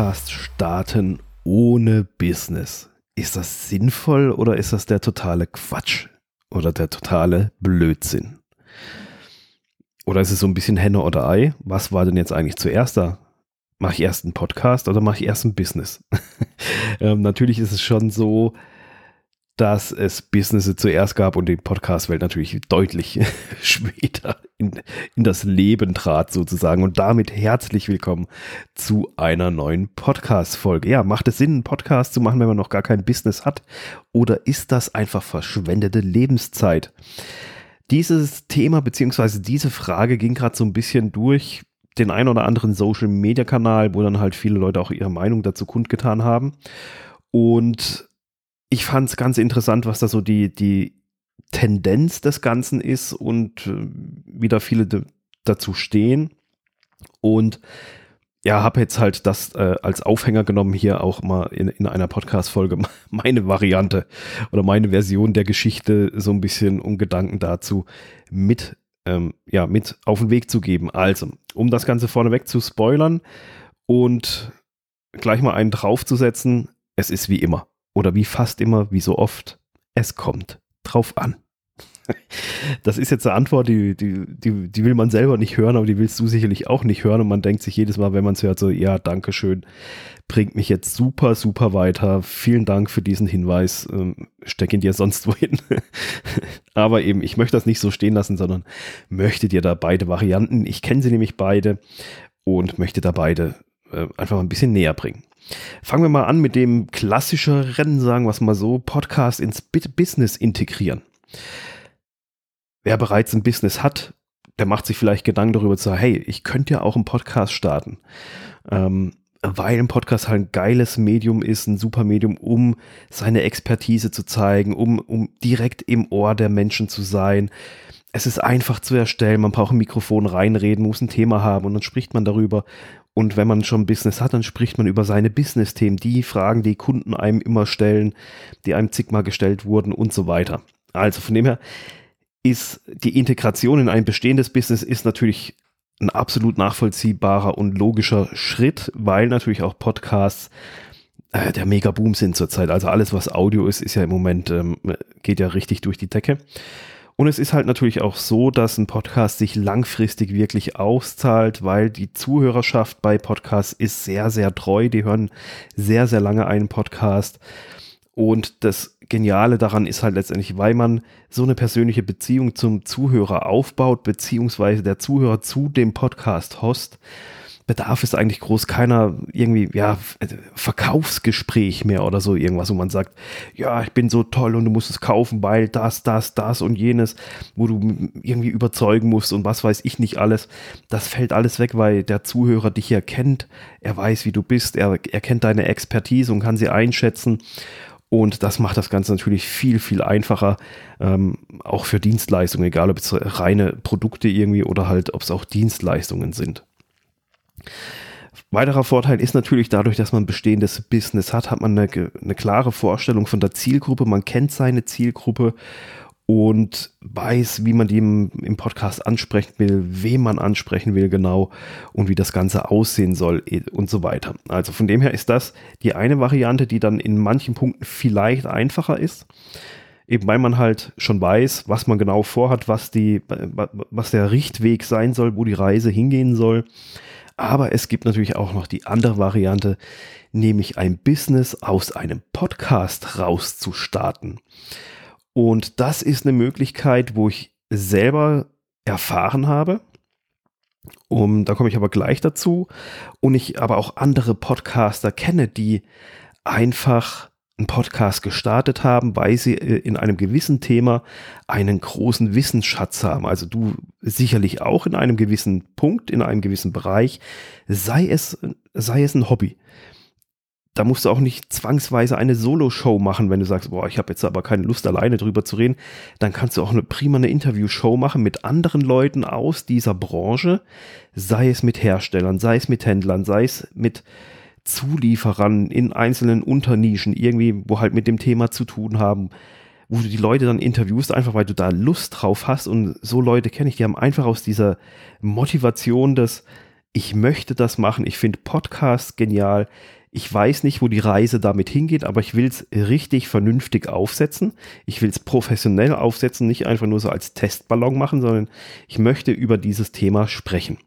Podcast starten ohne Business. Ist das sinnvoll oder ist das der totale Quatsch oder der totale Blödsinn? Oder ist es so ein bisschen Henne oder Ei? Was war denn jetzt eigentlich zuerst da? Mache ich erst einen Podcast oder mache ich erst ein Business? ähm, natürlich ist es schon so, dass es Business zuerst gab und die Podcast-Welt natürlich deutlich später in, in das Leben trat sozusagen. Und damit herzlich willkommen zu einer neuen Podcast-Folge. Ja, macht es Sinn, einen Podcast zu machen, wenn man noch gar kein Business hat? Oder ist das einfach verschwendete Lebenszeit? Dieses Thema beziehungsweise diese Frage ging gerade so ein bisschen durch den ein oder anderen Social-Media-Kanal, wo dann halt viele Leute auch ihre Meinung dazu kundgetan haben. Und ich fand es ganz interessant, was da so die, die Tendenz des Ganzen ist und äh, wie da viele dazu stehen. Und ja, habe jetzt halt das äh, als Aufhänger genommen, hier auch mal in, in einer Podcast-Folge meine Variante oder meine Version der Geschichte so ein bisschen um Gedanken dazu mit, ähm, ja, mit auf den Weg zu geben. Also, um das Ganze vorneweg zu spoilern und gleich mal einen draufzusetzen, es ist wie immer oder wie fast immer, wie so oft, es kommt drauf an. Das ist jetzt eine Antwort, die, die, die, die will man selber nicht hören, aber die willst du sicherlich auch nicht hören. Und man denkt sich jedes Mal, wenn man es hört, so, ja, danke schön, bringt mich jetzt super, super weiter. Vielen Dank für diesen Hinweis. Ähm, steck ihn dir sonst wohin. aber eben, ich möchte das nicht so stehen lassen, sondern möchte dir da beide Varianten, ich kenne sie nämlich beide und möchte da beide äh, einfach ein bisschen näher bringen. Fangen wir mal an mit dem klassischeren, sagen wir es mal so, Podcast ins Business integrieren. Wer bereits ein Business hat, der macht sich vielleicht Gedanken darüber zu sagen, hey, ich könnte ja auch einen Podcast starten. Ähm, weil ein Podcast halt ein geiles Medium ist, ein super Medium, um seine Expertise zu zeigen, um, um direkt im Ohr der Menschen zu sein. Es ist einfach zu erstellen, man braucht ein Mikrofon reinreden, muss ein Thema haben und dann spricht man darüber. Und wenn man schon Business hat, dann spricht man über seine Business-Themen, die Fragen, die Kunden einem immer stellen, die einem zigmal gestellt wurden und so weiter. Also von dem her ist die Integration in ein bestehendes Business ist natürlich ein absolut nachvollziehbarer und logischer Schritt, weil natürlich auch Podcasts äh, der Mega-Boom sind zurzeit. Also alles, was Audio ist, ist ja im Moment, ähm, geht ja richtig durch die Decke. Und es ist halt natürlich auch so, dass ein Podcast sich langfristig wirklich auszahlt, weil die Zuhörerschaft bei Podcasts ist sehr, sehr treu. Die hören sehr, sehr lange einen Podcast. Und das Geniale daran ist halt letztendlich, weil man so eine persönliche Beziehung zum Zuhörer aufbaut, beziehungsweise der Zuhörer zu dem Podcast-Host, bedarf es eigentlich groß keiner irgendwie, ja, Verkaufsgespräch mehr oder so irgendwas, wo man sagt, ja, ich bin so toll und du musst es kaufen, weil das, das, das und jenes, wo du irgendwie überzeugen musst und was weiß ich nicht alles. Das fällt alles weg, weil der Zuhörer dich ja kennt. Er weiß, wie du bist. Er, er kennt deine Expertise und kann sie einschätzen. Und das macht das Ganze natürlich viel, viel einfacher, ähm, auch für Dienstleistungen, egal ob es reine Produkte irgendwie oder halt, ob es auch Dienstleistungen sind. Weiterer Vorteil ist natürlich dadurch, dass man bestehendes Business hat, hat man eine, eine klare Vorstellung von der Zielgruppe, man kennt seine Zielgruppe und weiß, wie man die im, im, Podcast ansprechen will, wem man ansprechen will genau und wie das Ganze aussehen soll und so weiter. Also von dem her ist das die eine Variante, die dann in manchen Punkten vielleicht einfacher ist, eben weil man halt schon weiß, was man genau vorhat, was, die, was der Richtweg sein soll, wo die Reise hingehen soll. Aber es gibt natürlich auch noch die andere Variante, nämlich ein Business aus einem Podcast rauszustarten. Und das ist eine Möglichkeit, wo ich selber erfahren habe. Um, da komme ich aber gleich dazu. Und ich aber auch andere Podcaster kenne, die einfach einen Podcast gestartet haben, weil sie äh, in einem gewissen Thema einen großen Wissensschatz haben. Also du sicherlich auch in einem gewissen Punkt, in einem gewissen Bereich, sei es, sei es ein Hobby. Da musst du auch nicht zwangsweise eine Solo-Show machen, wenn du sagst, boah, ich habe jetzt aber keine Lust, alleine drüber zu reden. Dann kannst du auch eine prima eine Interview-Show machen mit anderen Leuten aus dieser Branche, sei es mit Herstellern, sei es mit Händlern, sei es mit Zulieferern in einzelnen Unternischen irgendwie, wo halt mit dem Thema zu tun haben, wo du die Leute dann interviewst, einfach weil du da Lust drauf hast. Und so Leute kenne ich, die haben einfach aus dieser Motivation des, ich möchte das machen. Ich finde Podcasts genial. Ich weiß nicht, wo die Reise damit hingeht, aber ich will es richtig vernünftig aufsetzen. Ich will es professionell aufsetzen, nicht einfach nur so als Testballon machen, sondern ich möchte über dieses Thema sprechen.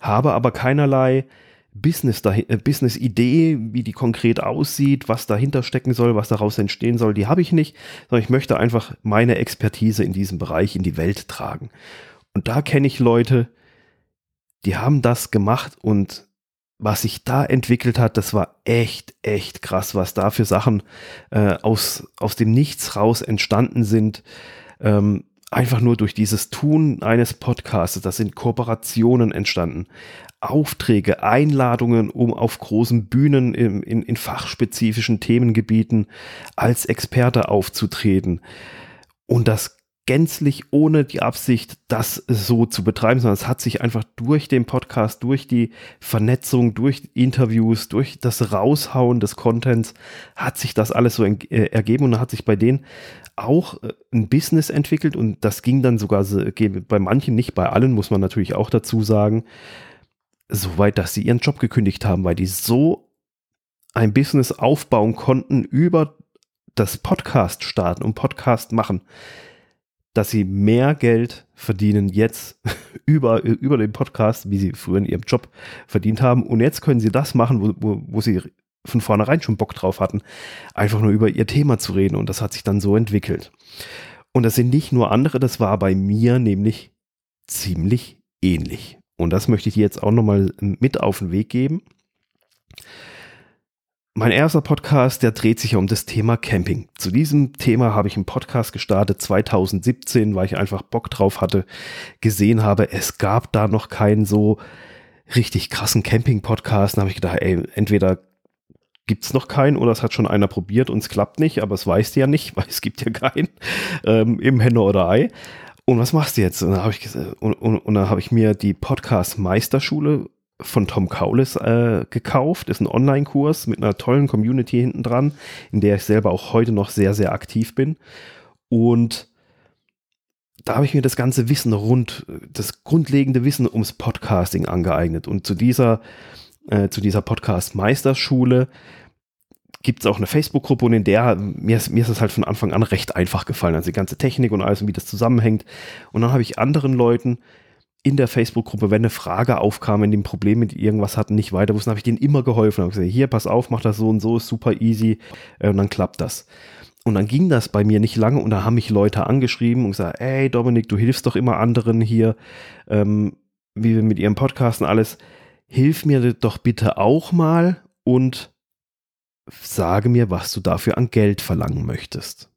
Habe aber keinerlei Business, äh, Business Idee, wie die konkret aussieht, was dahinter stecken soll, was daraus entstehen soll, die habe ich nicht, sondern ich möchte einfach meine Expertise in diesem Bereich in die Welt tragen. Und da kenne ich Leute, die haben das gemacht und was sich da entwickelt hat, das war echt, echt krass, was da für Sachen äh, aus, aus dem Nichts raus entstanden sind. Ähm, einfach nur durch dieses Tun eines Podcasts, da sind Kooperationen entstanden, Aufträge, Einladungen, um auf großen Bühnen in, in, in fachspezifischen Themengebieten als Experte aufzutreten. Und das gänzlich ohne die Absicht, das so zu betreiben, sondern es hat sich einfach durch den Podcast, durch die Vernetzung, durch Interviews, durch das Raushauen des Contents, hat sich das alles so äh, ergeben und hat sich bei denen auch äh, ein Business entwickelt und das ging dann sogar bei manchen, nicht bei allen, muss man natürlich auch dazu sagen, so weit, dass sie ihren Job gekündigt haben, weil die so ein Business aufbauen konnten über das Podcast starten und Podcast machen dass sie mehr Geld verdienen jetzt über, über den Podcast, wie sie früher in ihrem Job verdient haben. Und jetzt können sie das machen, wo, wo, wo sie von vornherein schon Bock drauf hatten, einfach nur über ihr Thema zu reden. Und das hat sich dann so entwickelt. Und das sind nicht nur andere, das war bei mir nämlich ziemlich ähnlich. Und das möchte ich jetzt auch nochmal mit auf den Weg geben. Mein erster Podcast, der dreht sich um das Thema Camping. Zu diesem Thema habe ich einen Podcast gestartet 2017, weil ich einfach Bock drauf hatte, gesehen habe, es gab da noch keinen so richtig krassen Camping-Podcast. Dann habe ich gedacht, ey, entweder gibt es noch keinen oder es hat schon einer probiert und es klappt nicht, aber es weißt du ja nicht, weil es gibt ja keinen ähm, im Henne oder Ei. Und was machst du jetzt? Und dann habe ich, und, und, und hab ich mir die Podcast Meisterschule von Tom Kaulis äh, gekauft. Ist ein Online-Kurs mit einer tollen Community hinten dran, in der ich selber auch heute noch sehr, sehr aktiv bin. Und da habe ich mir das ganze Wissen rund, das grundlegende Wissen ums Podcasting angeeignet. Und zu dieser, äh, dieser Podcast-Meisterschule gibt es auch eine Facebook-Gruppe und in der, mir ist, mir ist es halt von Anfang an recht einfach gefallen, also die ganze Technik und alles und wie das zusammenhängt. Und dann habe ich anderen Leuten in der Facebook-Gruppe, wenn eine Frage aufkam, die ein Problem mit irgendwas hatten, nicht weiter wussten, habe ich denen immer geholfen. Habe gesagt, hier, pass auf, mach das so und so, ist super easy äh, und dann klappt das. Und dann ging das bei mir nicht lange und da haben mich Leute angeschrieben und gesagt, ey Dominik, du hilfst doch immer anderen hier, ähm, wie wir mit ihrem Podcast und alles. Hilf mir doch bitte auch mal und sage mir, was du dafür an Geld verlangen möchtest.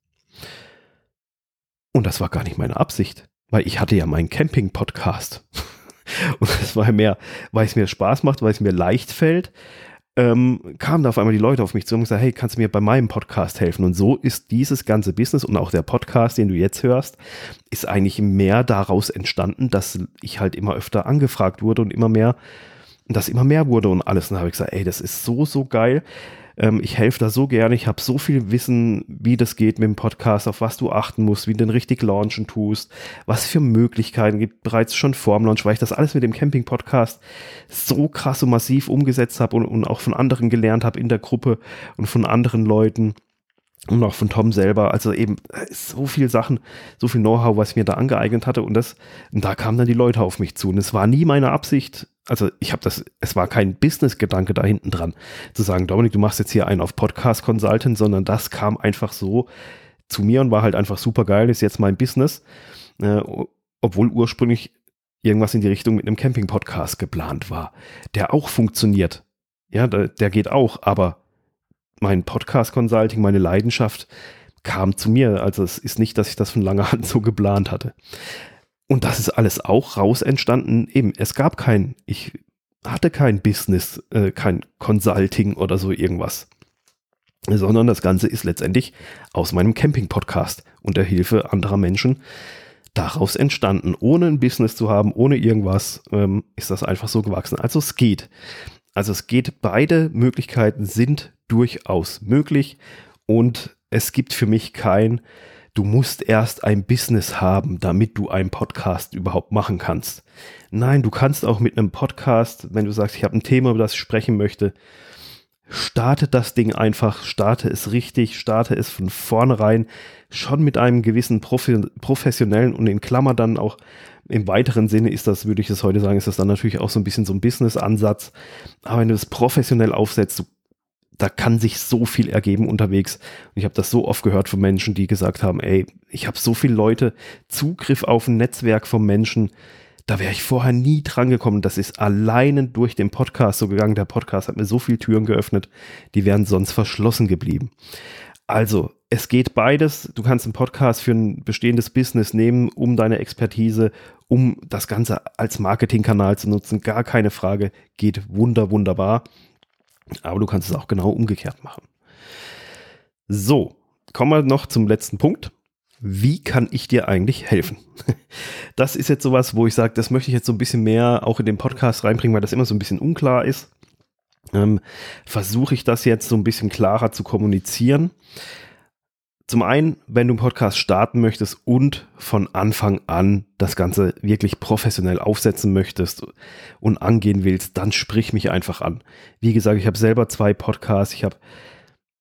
Und das war gar nicht meine Absicht weil ich hatte ja meinen Camping-Podcast. Und es war mehr, weil es mir Spaß macht, weil es mir leicht fällt, ähm, kamen da auf einmal die Leute auf mich zu und gesagt, hey, kannst du mir bei meinem Podcast helfen? Und so ist dieses ganze Business und auch der Podcast, den du jetzt hörst, ist eigentlich mehr daraus entstanden, dass ich halt immer öfter angefragt wurde und immer mehr, dass immer mehr wurde und alles. Und da habe ich gesagt, ey, das ist so, so geil. Ähm, ich helfe da so gerne. Ich habe so viel Wissen, wie das geht mit dem Podcast, auf was du achten musst, wie du den richtig launchen tust, was für Möglichkeiten gibt bereits schon vor dem Launch, weil ich das alles mit dem Camping-Podcast so krass und massiv umgesetzt habe und, und auch von anderen gelernt habe in der Gruppe und von anderen Leuten und auch von Tom selber. Also eben äh, so viel Sachen, so viel Know-how, was ich mir da angeeignet hatte. Und das, und da kamen dann die Leute auf mich zu. Und es war nie meine Absicht, also ich habe das, es war kein Business-Gedanke da hinten dran, zu sagen, Dominik, du machst jetzt hier einen auf Podcast Consultant, sondern das kam einfach so zu mir und war halt einfach super geil, ist jetzt mein Business. Äh, obwohl ursprünglich irgendwas in die Richtung mit einem Camping-Podcast geplant war, der auch funktioniert. Ja, der, der geht auch, aber mein Podcast-Consulting, meine Leidenschaft kam zu mir. Also es ist nicht, dass ich das von langer Hand so geplant hatte. Und das ist alles auch raus entstanden. Eben, es gab kein, ich hatte kein Business, äh, kein Consulting oder so irgendwas. Sondern das Ganze ist letztendlich aus meinem Camping-Podcast und der Hilfe anderer Menschen daraus entstanden. Ohne ein Business zu haben, ohne irgendwas, ähm, ist das einfach so gewachsen. Also es geht. Also es geht, beide Möglichkeiten sind durchaus möglich und es gibt für mich kein, du musst erst ein Business haben, damit du einen Podcast überhaupt machen kannst. Nein, du kannst auch mit einem Podcast, wenn du sagst, ich habe ein Thema, über das ich sprechen möchte, starte das Ding einfach, starte es richtig, starte es von vornherein schon mit einem gewissen Profi professionellen und in Klammer dann auch im weiteren Sinne ist das, würde ich es heute sagen, ist das dann natürlich auch so ein bisschen so ein Business-Ansatz. Aber wenn du das professionell aufsetzt, du, da kann sich so viel ergeben unterwegs. Und ich habe das so oft gehört von Menschen, die gesagt haben, ey, ich habe so viele Leute, Zugriff auf ein Netzwerk von Menschen, da wäre ich vorher nie dran gekommen. Das ist alleine durch den Podcast so gegangen. Der Podcast hat mir so viele Türen geöffnet, die wären sonst verschlossen geblieben. Also, es geht beides. Du kannst einen Podcast für ein bestehendes Business nehmen, um deine Expertise, um das Ganze als Marketingkanal zu nutzen. Gar keine Frage. Geht wunder, wunderbar. Aber du kannst es auch genau umgekehrt machen. So, kommen wir noch zum letzten Punkt wie kann ich dir eigentlich helfen? Das ist jetzt sowas, wo ich sage, das möchte ich jetzt so ein bisschen mehr auch in den Podcast reinbringen, weil das immer so ein bisschen unklar ist. Ähm, Versuche ich das jetzt so ein bisschen klarer zu kommunizieren. Zum einen, wenn du einen Podcast starten möchtest und von Anfang an das Ganze wirklich professionell aufsetzen möchtest und angehen willst, dann sprich mich einfach an. Wie gesagt, ich habe selber zwei Podcasts, ich habe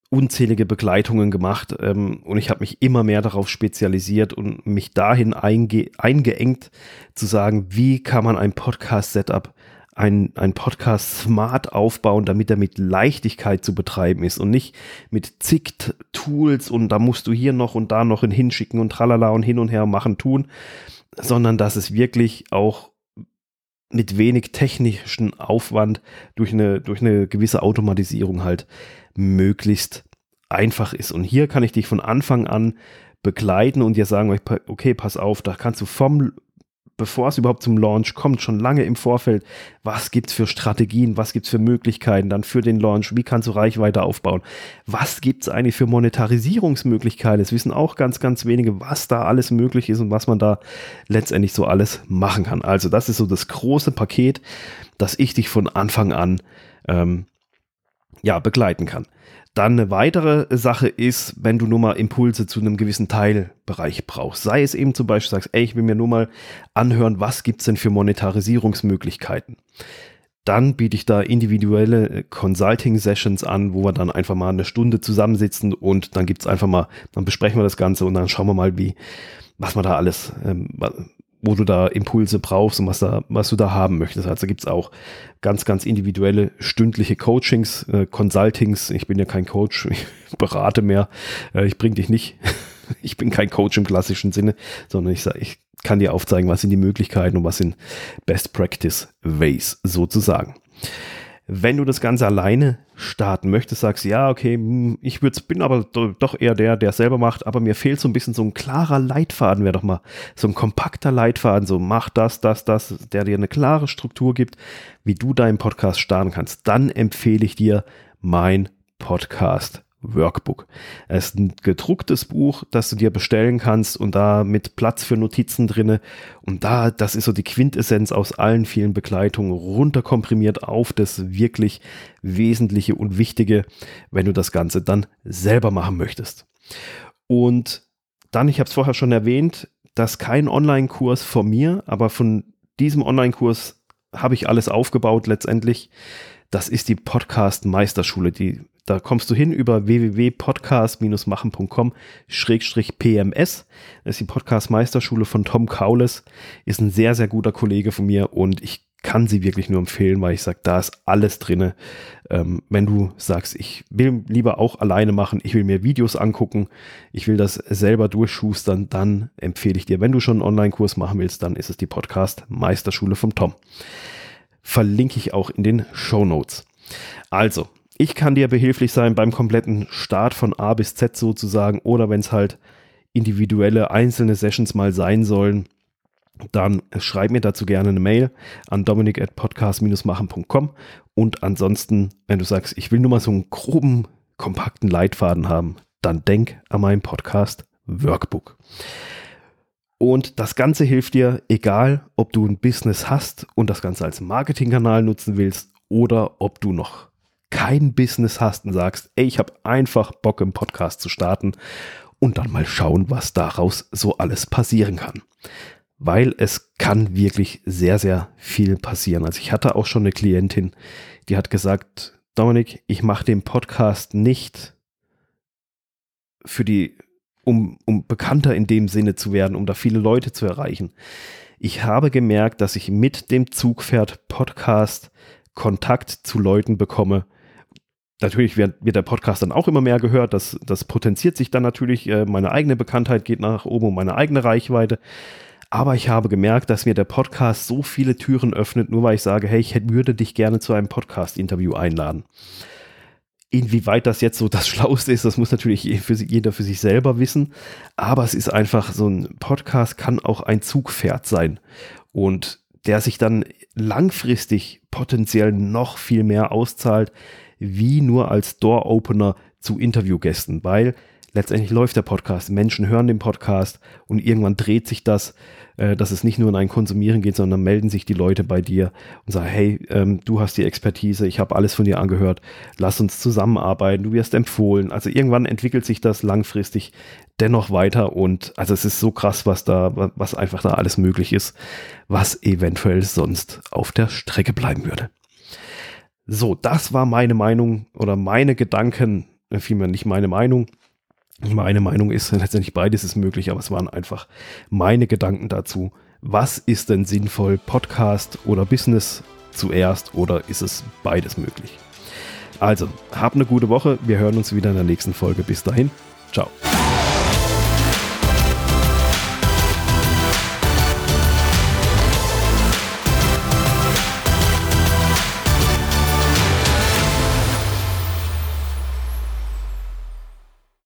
unzählige Begleitungen gemacht ähm, und ich habe mich immer mehr darauf spezialisiert und mich dahin einge eingeengt zu sagen, wie kann man ein Podcast-Setup, ein, ein Podcast smart aufbauen, damit er mit Leichtigkeit zu betreiben ist und nicht mit zig Tools und da musst du hier noch und da noch hinschicken und tralala und hin und her machen tun, sondern dass es wirklich auch mit wenig technischen Aufwand durch eine, durch eine gewisse Automatisierung halt möglichst einfach ist. Und hier kann ich dich von Anfang an begleiten und dir sagen, okay, pass auf, da kannst du vom, bevor es überhaupt zum Launch kommt, schon lange im Vorfeld, was gibt es für Strategien, was gibt es für Möglichkeiten dann für den Launch, wie kannst du Reichweite aufbauen, was gibt es eigentlich für Monetarisierungsmöglichkeiten, es wissen auch ganz, ganz wenige, was da alles möglich ist und was man da letztendlich so alles machen kann. Also das ist so das große Paket, das ich dich von Anfang an ähm, ja, begleiten kann. Dann eine weitere Sache ist, wenn du nur mal Impulse zu einem gewissen Teilbereich brauchst. Sei es eben zum Beispiel, sagst, ey, ich will mir nur mal anhören, was gibt es denn für Monetarisierungsmöglichkeiten. Dann biete ich da individuelle Consulting-Sessions an, wo wir dann einfach mal eine Stunde zusammensitzen und dann gibt es einfach mal, dann besprechen wir das Ganze und dann schauen wir mal, wie, was man da alles, ähm, wo du da Impulse brauchst und was, da, was du da haben möchtest. Also gibt es auch ganz, ganz individuelle stündliche Coachings, äh, Consultings. Ich bin ja kein Coach, ich berate mehr. Äh, ich bringe dich nicht. ich bin kein Coach im klassischen Sinne, sondern ich, ich kann dir aufzeigen, was sind die Möglichkeiten und was sind Best Practice Ways sozusagen. Wenn du das Ganze alleine starten möchtest, sagst ja, okay, hm, ich bin aber doch eher der, der es selber macht, aber mir fehlt so ein bisschen so ein klarer Leitfaden, wäre doch mal so ein kompakter Leitfaden, so mach das, das, das, der dir eine klare Struktur gibt, wie du deinen Podcast starten kannst. Dann empfehle ich dir mein Podcast Workbook. Es ist ein gedrucktes Buch, das du dir bestellen kannst und da mit Platz für Notizen drinne. Und da, das ist so die Quintessenz aus allen vielen Begleitungen, runterkomprimiert auf das wirklich Wesentliche und Wichtige, wenn du das Ganze dann selber machen möchtest. Und dann, ich habe es vorher schon erwähnt, das kein Online-Kurs von mir, aber von diesem Online-Kurs habe ich alles aufgebaut letztendlich. Das ist die Podcast Meisterschule, die da kommst du hin über www.podcast-machen.com-pms. Das ist die Podcast Meisterschule von Tom Kaules. Ist ein sehr, sehr guter Kollege von mir und ich kann sie wirklich nur empfehlen, weil ich sage, da ist alles drin. Ähm, wenn du sagst, ich will lieber auch alleine machen, ich will mir Videos angucken, ich will das selber durchschustern, dann empfehle ich dir, wenn du schon einen Online-Kurs machen willst, dann ist es die Podcast Meisterschule vom Tom. Verlinke ich auch in den Show Notes. Also, ich kann dir behilflich sein beim kompletten Start von A bis Z sozusagen oder wenn es halt individuelle einzelne Sessions mal sein sollen, dann schreib mir dazu gerne eine Mail an dominik at podcast-machen.com und ansonsten, wenn du sagst, ich will nur mal so einen groben, kompakten Leitfaden haben, dann denk an meinen Podcast Workbook. Und das Ganze hilft dir, egal ob du ein Business hast und das Ganze als Marketingkanal nutzen willst oder ob du noch kein Business hast und sagst, ey, ich habe einfach Bock im Podcast zu starten und dann mal schauen, was daraus so alles passieren kann. Weil es kann wirklich sehr, sehr viel passieren. Also ich hatte auch schon eine Klientin, die hat gesagt, Dominik, ich mache den Podcast nicht für die, um, um bekannter in dem Sinne zu werden, um da viele Leute zu erreichen. Ich habe gemerkt, dass ich mit dem Zugpferd Podcast Kontakt zu Leuten bekomme. Natürlich wird, wird der Podcast dann auch immer mehr gehört. Das, das potenziert sich dann natürlich. Äh, meine eigene Bekanntheit geht nach oben und meine eigene Reichweite. Aber ich habe gemerkt, dass mir der Podcast so viele Türen öffnet, nur weil ich sage, hey, ich würde dich gerne zu einem Podcast-Interview einladen. Inwieweit das jetzt so das Schlauste ist, das muss natürlich jeder für sich selber wissen. Aber es ist einfach so ein Podcast kann auch ein Zugpferd sein. Und der sich dann langfristig potenziell noch viel mehr auszahlt, wie nur als Door-Opener zu Interviewgästen, weil letztendlich läuft der Podcast, Menschen hören den Podcast und irgendwann dreht sich das, äh, dass es nicht nur in ein Konsumieren geht, sondern melden sich die Leute bei dir und sagen, hey, ähm, du hast die Expertise, ich habe alles von dir angehört, lass uns zusammenarbeiten, du wirst empfohlen. Also irgendwann entwickelt sich das langfristig dennoch weiter und also es ist so krass, was da, was einfach da alles möglich ist, was eventuell sonst auf der Strecke bleiben würde. So, das war meine Meinung oder meine Gedanken, äh, vielmehr nicht meine Meinung, meine Meinung ist letztendlich beides ist möglich, aber es waren einfach meine Gedanken dazu. Was ist denn sinnvoll, Podcast oder Business zuerst oder ist es beides möglich? Also, habt eine gute Woche. Wir hören uns wieder in der nächsten Folge. Bis dahin. Ciao.